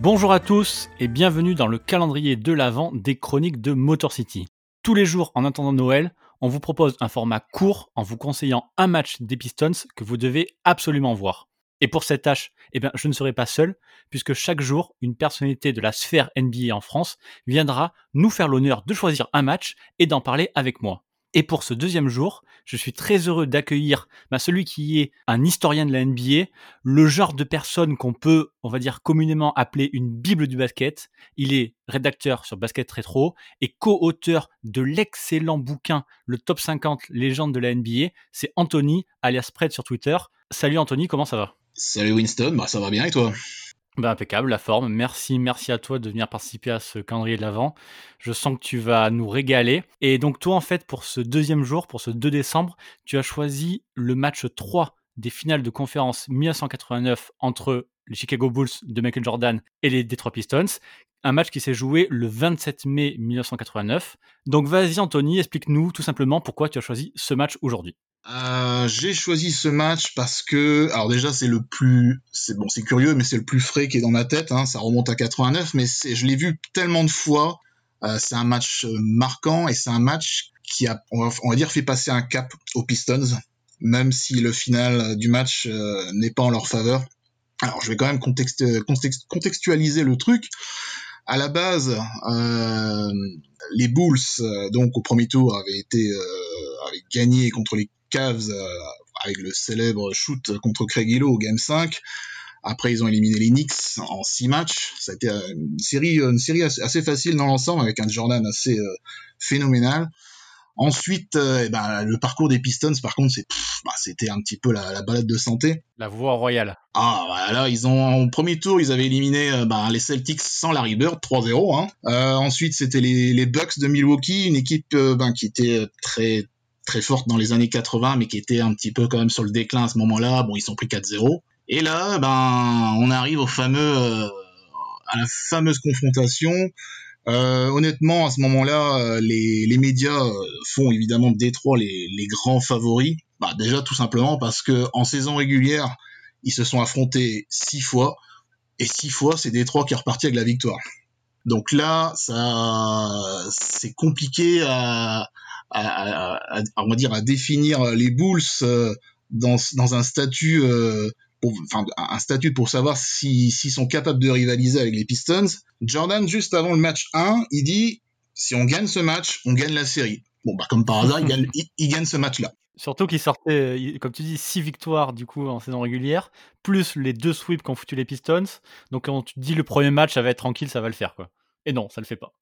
Bonjour à tous et bienvenue dans le calendrier de l'Avent des chroniques de Motor City. Tous les jours en attendant Noël, on vous propose un format court en vous conseillant un match des Pistons que vous devez absolument voir. Et pour cette tâche, eh bien, je ne serai pas seul, puisque chaque jour, une personnalité de la sphère NBA en France viendra nous faire l'honneur de choisir un match et d'en parler avec moi. Et pour ce deuxième jour, je suis très heureux d'accueillir bah, celui qui est un historien de la NBA, le genre de personne qu'on peut, on va dire, communément appeler une bible du basket. Il est rédacteur sur Basket Retro et co-auteur de l'excellent bouquin Le Top 50 légende de la NBA. C'est Anthony, alias Spread sur Twitter. Salut Anthony, comment ça va? Salut Winston, bah ça va bien et toi? Bah, impeccable, la forme. Merci, merci à toi de venir participer à ce calendrier de l'Avent. Je sens que tu vas nous régaler. Et donc, toi, en fait, pour ce deuxième jour, pour ce 2 décembre, tu as choisi le match 3 des finales de conférence 1989 entre les Chicago Bulls de Michael Jordan et les Detroit Pistons. Un match qui s'est joué le 27 mai 1989. Donc, vas-y, Anthony, explique-nous tout simplement pourquoi tu as choisi ce match aujourd'hui. Euh, j'ai choisi ce match parce que, alors déjà c'est le plus, c'est bon, c'est curieux, mais c'est le plus frais qui est dans ma tête. Hein, ça remonte à 89, mais je l'ai vu tellement de fois. Euh, c'est un match euh, marquant et c'est un match qui a, on va, dire, fait passer un cap aux Pistons, même si le final du match n'est pas en leur faveur. Alors je vais quand même contextualiser le truc. À la base, les Bulls, donc au premier tour, avaient été avaient gagné contre les Cavs euh, avec le célèbre shoot contre Craig Hillo au Game 5. Après, ils ont éliminé les Knicks en 6 matchs. Ça a été euh, une série, une série assez facile dans l'ensemble, avec un Jordan assez euh, phénoménal. Ensuite, eh ben, le parcours des Pistons, par contre, c'est, bah, c'était un petit peu la, balade de santé. La voie royale. Ah, voilà, ils ont, au premier tour, ils avaient éliminé bah, les Celtics sans Larry Bird, 3-0. Hein. ensuite, c'était les, Bucks de Milwaukee, une équipe ben, qui était très très forte dans les années 80, mais qui était un petit peu quand même sur le déclin à ce moment-là. Bon, ils sont pris 4-0. Et là, ben, on arrive au fameux, euh, à la fameuse confrontation. Euh, honnêtement, à ce moment-là, euh, les, les, médias font évidemment de Détroit les, les grands favoris. Bah, déjà tout simplement parce que en saison régulière, ils se sont affrontés six fois, et six fois, c'est Détroit qui est reparti avec la victoire. Donc là, ça, c'est compliqué à, à, on va dire, à définir les Bulls euh, dans, un statut, euh, pour, enfin, un statut pour savoir s'ils sont capables de rivaliser avec les Pistons. Jordan, juste avant le match 1, il dit si on gagne ce match, on gagne la série. Bon, bah, comme par hasard, il gagne, ce match-là. Surtout qu'il sortait, comme tu dis, six victoires du coup en saison régulière, plus les deux sweeps qu'ont foutu les Pistons. Donc quand tu dis le premier match, ça va être tranquille, ça va le faire quoi. Et non, ça le fait pas.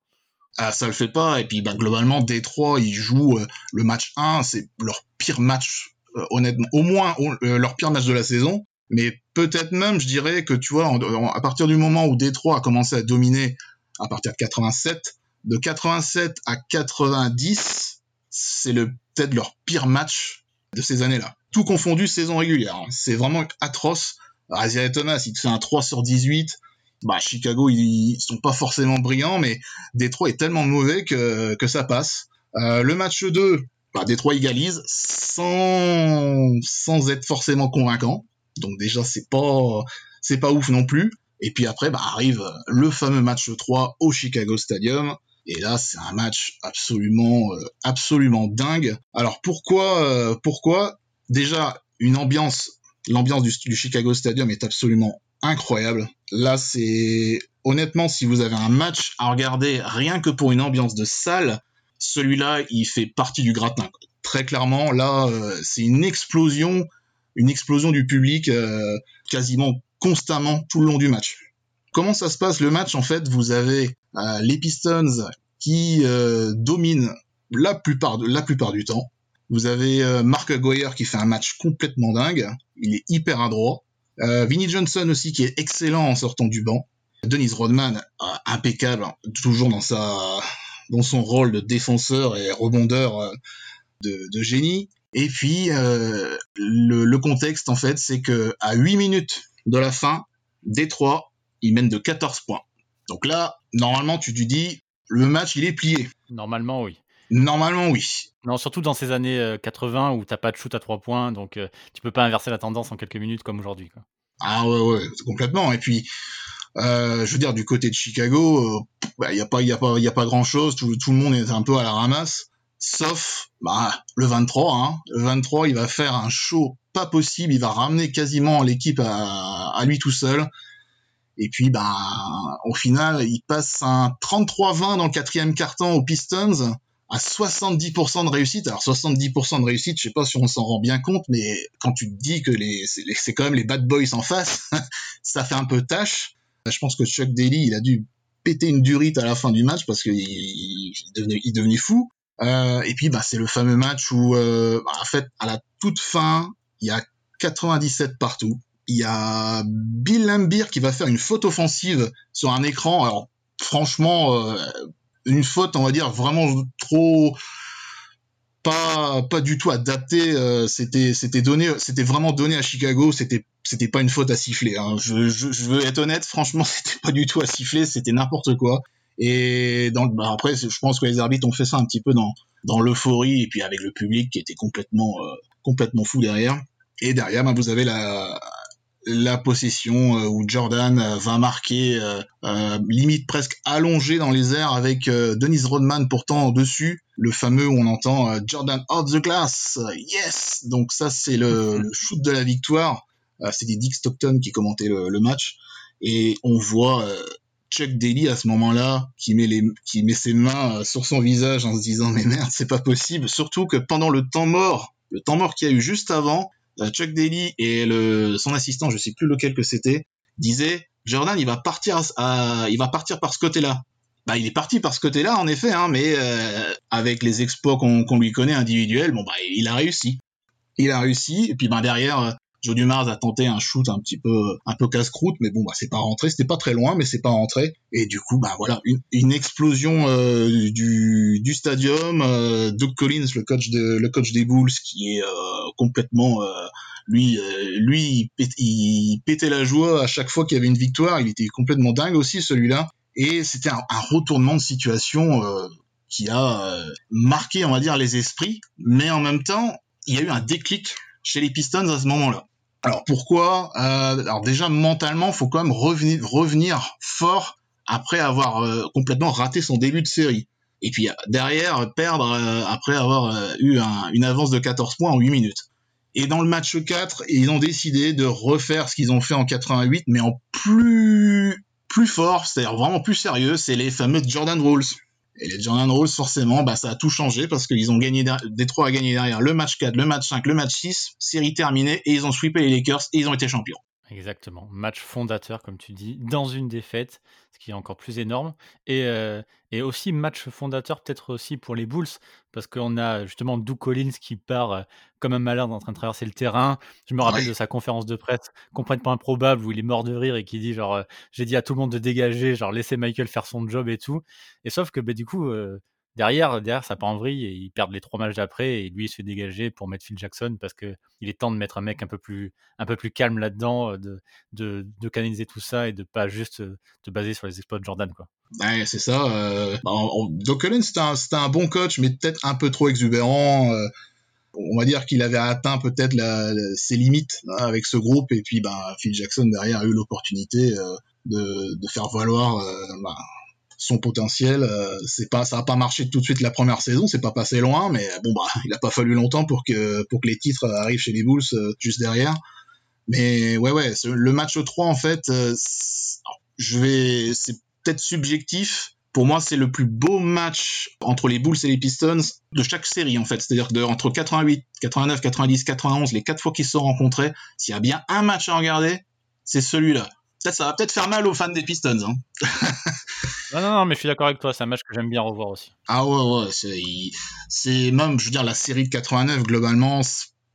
Ah, ça le fait pas. Et puis, bah, globalement, Détroit, ils jouent euh, le match 1, c'est leur pire match, euh, honnêtement, au moins euh, leur pire match de la saison. Mais peut-être même, je dirais que, tu vois, à partir du moment où Détroit a commencé à dominer, à partir de 87, de 87 à 90, c'est le peut-être leur pire match de ces années-là. Tout confondu, saison régulière. Hein. C'est vraiment atroce. Isaiah Thomas, il te fait un 3 sur 18 bah, Chicago, ils, sont pas forcément brillants, mais Détroit est tellement mauvais que, que ça passe. Euh, le match 2, bah, Détroit égalise sans, sans être forcément convaincant. Donc déjà, c'est pas, c'est pas ouf non plus. Et puis après, bah, arrive le fameux match 3 au Chicago Stadium. Et là, c'est un match absolument, euh, absolument dingue. Alors pourquoi, euh, pourquoi? Déjà, une ambiance, l'ambiance du, du Chicago Stadium est absolument incroyable. Là, c'est honnêtement, si vous avez un match à regarder rien que pour une ambiance de salle, celui-là, il fait partie du gratin. Très clairement, là, euh, c'est une explosion, une explosion du public euh, quasiment constamment tout le long du match. Comment ça se passe le match? En fait, vous avez euh, les Pistons qui dominent la plupart, la plupart du temps. Vous avez Mark Goyer qui fait un match complètement dingue. Il est hyper adroit. Euh, Vinnie Johnson aussi qui est excellent en sortant du banc. Denise Rodman euh, impeccable, hein, toujours dans sa dans son rôle de défenseur et rebondeur euh, de, de, génie. Et puis euh, le, le, contexte en fait, c'est que à 8 minutes de la fin, Détroit, il mène de 14 points. Donc là, normalement, tu te dis le match il est plié. Normalement, oui. Normalement, oui. Non, surtout dans ces années 80 euh, où t'as pas de shoot à trois points, donc euh, tu peux pas inverser la tendance en quelques minutes comme aujourd'hui. Ah ouais, ouais, complètement. Et puis, je veux dire, du côté de Chicago, il bah, y a pas, y a pas, y a pas grand chose. Tout, tout, le monde est un peu à la ramasse, sauf bah, le 23. Hein. Le 23, il va faire un show pas possible. Il va ramener quasiment l'équipe à, à, lui tout seul. Et puis, ben, au final, il passe un 33-20 dans le quatrième carton aux Pistons à 70% de réussite. Alors 70% de réussite, je sais pas si on s'en rend bien compte, mais quand tu te dis que les, c'est quand même les bad boys en face, ça fait un peu tâche. Je pense que Chuck Daly, il a dû péter une durite à la fin du match parce qu'il il, devenait, il devenait fou. Euh, et puis, bah, c'est le fameux match où, euh, bah, en fait, à la toute fin, il y a 97 partout. Il y a Bill Lambier qui va faire une faute offensive sur un écran. Alors, franchement, euh, une faute, on va dire, vraiment trop pas pas du tout adapté. Euh, c'était c'était donné, c'était vraiment donné à Chicago. C'était c'était pas une faute à siffler. Hein. Je, veux être honnête, franchement, c'était pas du tout à siffler. C'était n'importe quoi. Et dans, bah après, je pense que les arbitres ont fait ça un petit peu dans dans l'euphorie et puis avec le public qui était complètement euh, complètement fou derrière. Et derrière, bah, vous avez la la possession euh, où Jordan euh, va marquer euh, limite presque allongé dans les airs avec Dennis Rodman pourtant dessus, le fameux où on entend Jordan out the glass, yes. Donc ça c'est le, le, shoot de la victoire. C'était Dick Stockton qui commentait le, le, match et on voit Chuck Daly à ce moment-là qui met les qui met ses mains sur son visage en se disant mais merde c'est pas possible. Surtout que pendant le temps mort, le temps mort qu'il y a eu juste avant, Chuck Daly et le, son assistant, je sais plus lequel que c'était, disaient Jordan, il va partir, à, il va partir par ce côté-là. Bah, il est parti par ce côté-là, en effet, hein, mais euh, avec les exploits qu'on lui connaît individuels, bon bah, il a réussi. Il a réussi, et puis ben derrière, Joe Dumars a tenté un shoot un petit peu un peu casse-croûte, mais bon bah c'est pas rentré, c'était pas très loin, mais c'est pas rentré. Et du coup bah voilà une, une explosion euh, du, du stadium. Euh, Doug Collins, le coach de le coach des Bulls, qui est euh, complètement euh, lui lui il, pétait la joie à chaque fois qu'il y avait une victoire. Il était complètement dingue aussi celui-là. Et c'était un, retournement de situation qui a marqué on va dire les esprits, mais en même temps il y a eu un déclic chez les Pistons à ce moment-là. Alors pourquoi euh, Alors déjà mentalement, faut quand même revenir, revenir fort après avoir euh, complètement raté son début de série. Et puis derrière, perdre euh, après avoir eu une avance de 14 points en 8 minutes. Et dans le match 4, ils ont décidé de refaire ce qu'ils ont fait en 88, mais en plus plus fort, c'est-à-dire vraiment plus sérieux, c'est les fameux Jordan Rules. Et les Jordan Rolls, forcément, bah, ça a tout changé parce qu'ils ont gagné, Détroit a gagné derrière le match 4, le match 5, le match 6, série terminée, et ils ont sweepé les Lakers et ils ont été champions. Exactement. Match fondateur, comme tu dis, dans une défaite, ce qui est encore plus énorme. Et, euh, et aussi match fondateur, peut-être aussi pour les Bulls, parce qu'on a justement Doug Collins qui part euh, comme un malade en train de traverser le terrain. Je me rappelle de sa conférence de presse complètement improbable où il est mort de rire et qui dit genre, euh, j'ai dit à tout le monde de dégager, genre laisser Michael faire son job et tout. Et sauf que bah, du coup, derrière, derrière, ça part en vrille et ils perdent les trois matchs d'après et lui il se fait dégager pour mettre Phil Jackson parce que il est temps de mettre un mec un peu plus, un peu plus calme là-dedans, euh, de, de, de, canaliser tout ça et de pas juste euh, te baser sur les exploits de Jordan quoi. Ouais, c'est ça. Euh, bah, Doc Collins c'était un, un, bon coach mais peut-être un peu trop exubérant. Euh, on va dire qu'il avait atteint peut-être ses limites hein, avec ce groupe et puis bah, Phil Jackson derrière a eu l'opportunité de, de, faire valoir bah, son potentiel. Euh, c'est pas, ça a pas marché tout de suite la première saison, c'est pas passé loin, mais bon bah, il a pas fallu longtemps pour que pour que les titres arrivent chez les Bulls euh, juste derrière. Mais ouais ouais, le match 3 en fait, euh, je vais, c'est peut-être subjectif. Pour moi, c'est le plus beau match entre les Bulls et les Pistons de chaque série en fait. C'est-à-dire entre 88, 89, 90, 91, les quatre fois qu'ils se sont rencontrés, s'il y a bien un match à regarder, c'est celui-là ça va peut-être faire mal aux fans des Pistons. Hein. non, non, non, mais je suis d'accord avec toi, c'est un match que j'aime bien revoir aussi. Ah ouais, ouais, c'est même, je veux dire, la série de 89, globalement,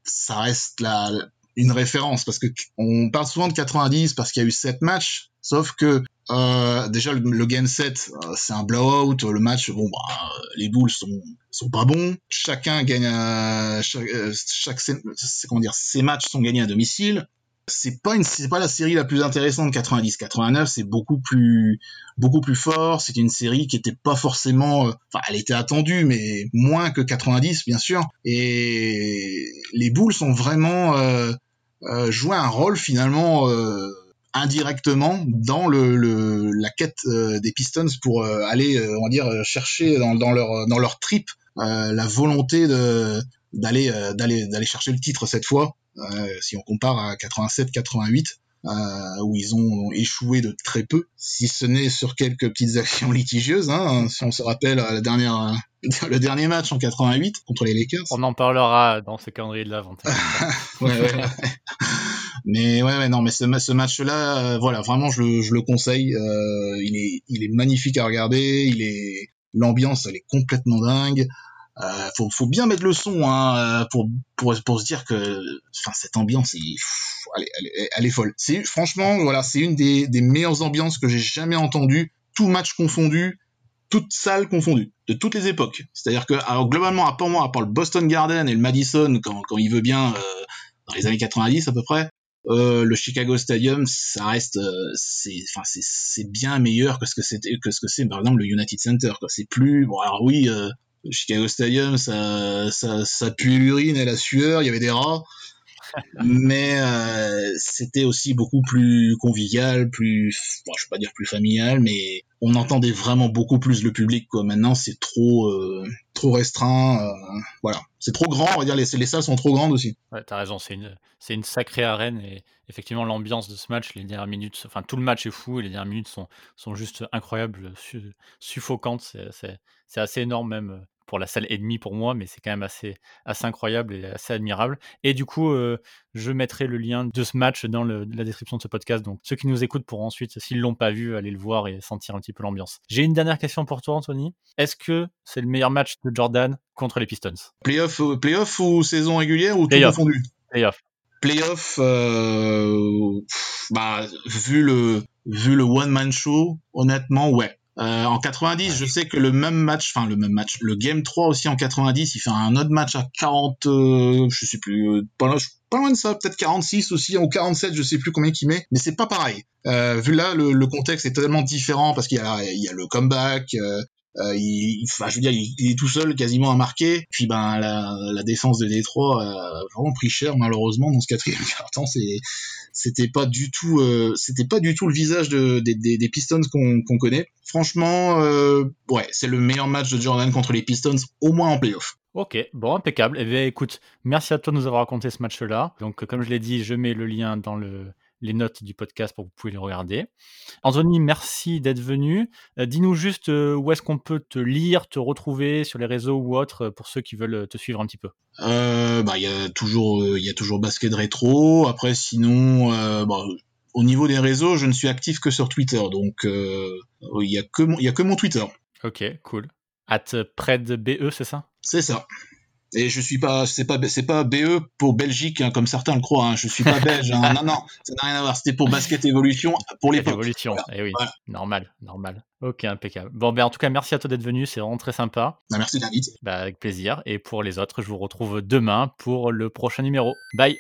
ça reste la, une référence, parce que on parle souvent de 90 parce qu'il y a eu 7 matchs, sauf que euh, déjà le, game 7 euh, c'est un blowout le match bon bah, les Bulls sont sont pas bons chacun gagne à, chaque, euh, chaque comment dire ces matchs sont gagnés à domicile c'est pas une c'est pas la série la plus intéressante 90 89 c'est beaucoup plus beaucoup plus fort. C'est une série qui était pas forcément euh, enfin elle était attendue mais moins que 90 bien sûr. Et les Bulls ont vraiment euh, euh, joué un rôle finalement euh, indirectement dans le, la quête des Pistons pour aller, on va dire, chercher dans, dans leur dans leur trip la volonté de d'aller d'aller d'aller chercher le titre cette fois. Si on compare à 87-88, euh, où ils ont échoué de très peu, si ce n'est sur quelques petites actions litigieuses. Hein, si on se rappelle la dernière, le dernier match en 88 contre les Lakers. On en parlera dans ce calendrier de la vente. ouais, ouais, ouais. Mais ouais, ouais, non, mais ce, ce match-là, euh, voilà, vraiment, je le, je le conseille. Euh, il est, il est magnifique à regarder. Il est, l'ambiance, elle est complètement dingue. Euh, faut, faut bien mettre le son hein, euh, pour, pour, pour se dire que cette ambiance elle, elle, elle, est folle c'est franchement voilà c'est une des, des meilleures ambiances que j'ai jamais entendues tout match confondu toute salle confondue de toutes les époques c'est à dire que alors globalement à part moi à part le Boston Garden et le Madison quand, quand il veut bien euh, dans les années 90 à peu près euh, le Chicago Stadium, ça reste, euh, c'est, enfin, c'est bien meilleur que ce que c'était, que ce que c'est, par exemple, le United Center. Quoi. C'est plus, bon, alors oui, euh, Chicago Stadium, ça, ça, ça pue l'urine et la sueur, il y avait des rats. Mais euh, c'était aussi beaucoup plus convivial, plus, bon, je vais pas dire plus familial, mais on entendait vraiment beaucoup plus le public. Quoi. Maintenant, c'est trop, euh, trop restreint. Euh, voilà, c'est trop grand. On va dire les, les salles sont trop grandes aussi. Ouais, t'as raison. C'est une, sacrée arène et effectivement l'ambiance de ce match, les dernières minutes, enfin tout le match est fou et les dernières minutes sont, juste incroyables, suffocantes. C'est assez énorme même pour la salle et demie pour moi, mais c'est quand même assez, assez incroyable et assez admirable. Et du coup, euh, je mettrai le lien de ce match dans le, la description de ce podcast. Donc ceux qui nous écoutent pourront ensuite, s'ils l'ont pas vu, aller le voir et sentir un petit peu l'ambiance. J'ai une dernière question pour toi, Anthony. Est-ce que c'est le meilleur match de Jordan contre les Pistons? Playoff, euh, playoff ou saison régulière ou tout confondu? Playoff. Playoff, euh, bah, vu le vu le one man show, honnêtement, ouais. Euh, en 90, je sais que le même match, enfin le même match, le Game 3 aussi en 90, il fait un autre match à 40, euh, je sais plus, euh, pas, loin, pas, loin, de ça, peut-être 46 aussi, ou 47, je sais plus combien qu'il met, mais c'est pas pareil. Euh, vu là, le, le, contexte est totalement différent parce qu'il y a, il y a le comeback, euh, euh, il, je veux dire, il, est tout seul quasiment à marquer. Puis ben la, défense de Détroit a vraiment pris cher malheureusement dans ce quatrième. C'est c'était pas du tout euh, c'était pas du tout le visage de, des, Pistons qu'on connaît. Franchement, euh, ouais, c'est le meilleur match de Jordan contre les Pistons, au moins en playoff. Ok, bon, impeccable. Eh bien, écoute, merci à toi de nous avoir raconté ce match-là. Donc, comme je l'ai dit, je mets le lien dans le, les notes du podcast pour que vous pouvez les regarder. Anthony, merci d'être venu. Euh, Dis-nous juste euh, où est-ce qu'on peut te lire, te retrouver sur les réseaux ou autres pour ceux qui veulent te suivre un petit peu? Euh, bah, il y a toujours, il y a toujours basket rétro. Après, sinon, euh, bah, au niveau des réseaux, je ne suis actif que sur Twitter, donc euh, il y a que mon, il y a que mon Twitter. Ok, cool. At PredBE, c'est ça? C'est ça. Et je suis pas, c'est pas, c'est pas BE pour Belgique hein, comme certains le croient. Hein. Je suis pas belge. Hein. non, non, ça n'a rien à voir. C'était pour Basket Evolution pour l'époque. Evolution. Voilà. Eh oui, voilà. normal, normal. Ok, impeccable. Bon, ben en tout cas, merci à toi d'être venu. C'est vraiment très sympa. Bah, merci David. Bah, avec plaisir. Et pour les autres, je vous retrouve demain pour le prochain numéro. Bye.